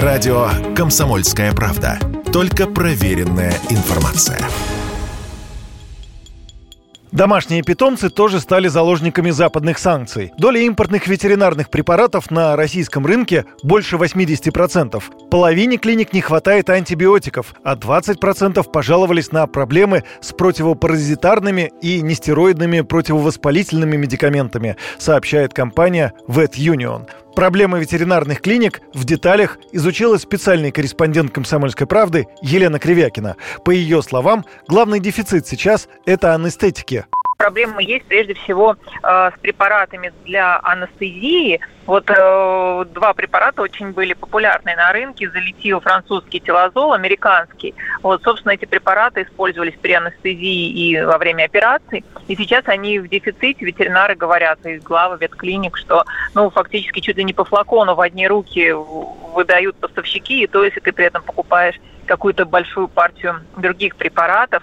Радио «Комсомольская правда». Только проверенная информация. Домашние питомцы тоже стали заложниками западных санкций. Доля импортных ветеринарных препаратов на российском рынке больше 80%. Половине клиник не хватает антибиотиков, а 20% пожаловались на проблемы с противопаразитарными и нестероидными противовоспалительными медикаментами, сообщает компания Vet Union. Проблемы ветеринарных клиник в деталях изучила специальный корреспондент «Комсомольской правды» Елена Кривякина. По ее словам, главный дефицит сейчас – это анестетики проблемы есть прежде всего э, с препаратами для анестезии. Вот э, два препарата очень были популярны на рынке. Залетил французский телозол, американский. Вот, собственно, эти препараты использовались при анестезии и во время операций. И сейчас они в дефиците. Ветеринары говорят из главы ветклиник, что ну, фактически чуть ли не по флакону в одни руки выдают поставщики. И то, если ты при этом покупаешь какую-то большую партию других препаратов,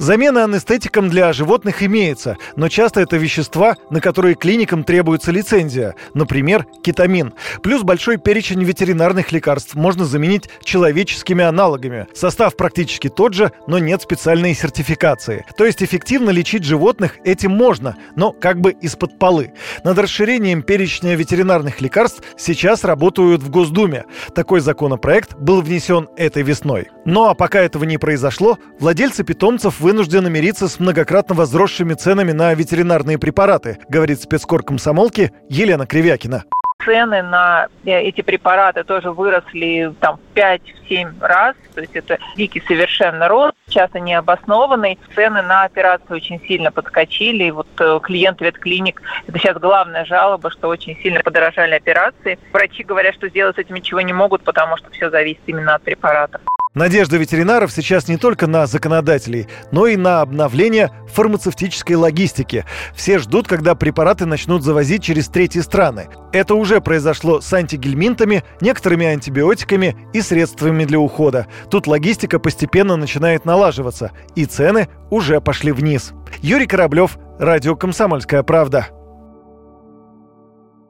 Замена анестетикам для животных имеется, но часто это вещества, на которые клиникам требуется лицензия, например, кетамин. Плюс большой перечень ветеринарных лекарств можно заменить человеческими аналогами. Состав практически тот же, но нет специальной сертификации. То есть эффективно лечить животных этим можно, но как бы из-под полы. Над расширением перечня ветеринарных лекарств сейчас работают в Госдуме. Такой законопроект был внесен этой весной. Ну а пока этого не произошло, владельцы питомцев вынуждены мириться с многократно возросшими ценами на ветеринарные препараты, говорит спецкор комсомолки Елена Кривякина цены на э, эти препараты тоже выросли там в 5-7 раз, то есть это дикий совершенно рост, часто необоснованный. Цены на операции очень сильно подскочили, и вот э, клиент ветклиник, это сейчас главная жалоба, что очень сильно подорожали операции. Врачи говорят, что сделать с этим ничего не могут, потому что все зависит именно от препаратов. Надежда ветеринаров сейчас не только на законодателей, но и на обновление фармацевтической логистики. Все ждут, когда препараты начнут завозить через третьи страны. Это уже произошло с антигельминтами, некоторыми антибиотиками и средствами для ухода. Тут логистика постепенно начинает налаживаться, и цены уже пошли вниз. Юрий Кораблев, Радио «Комсомольская правда».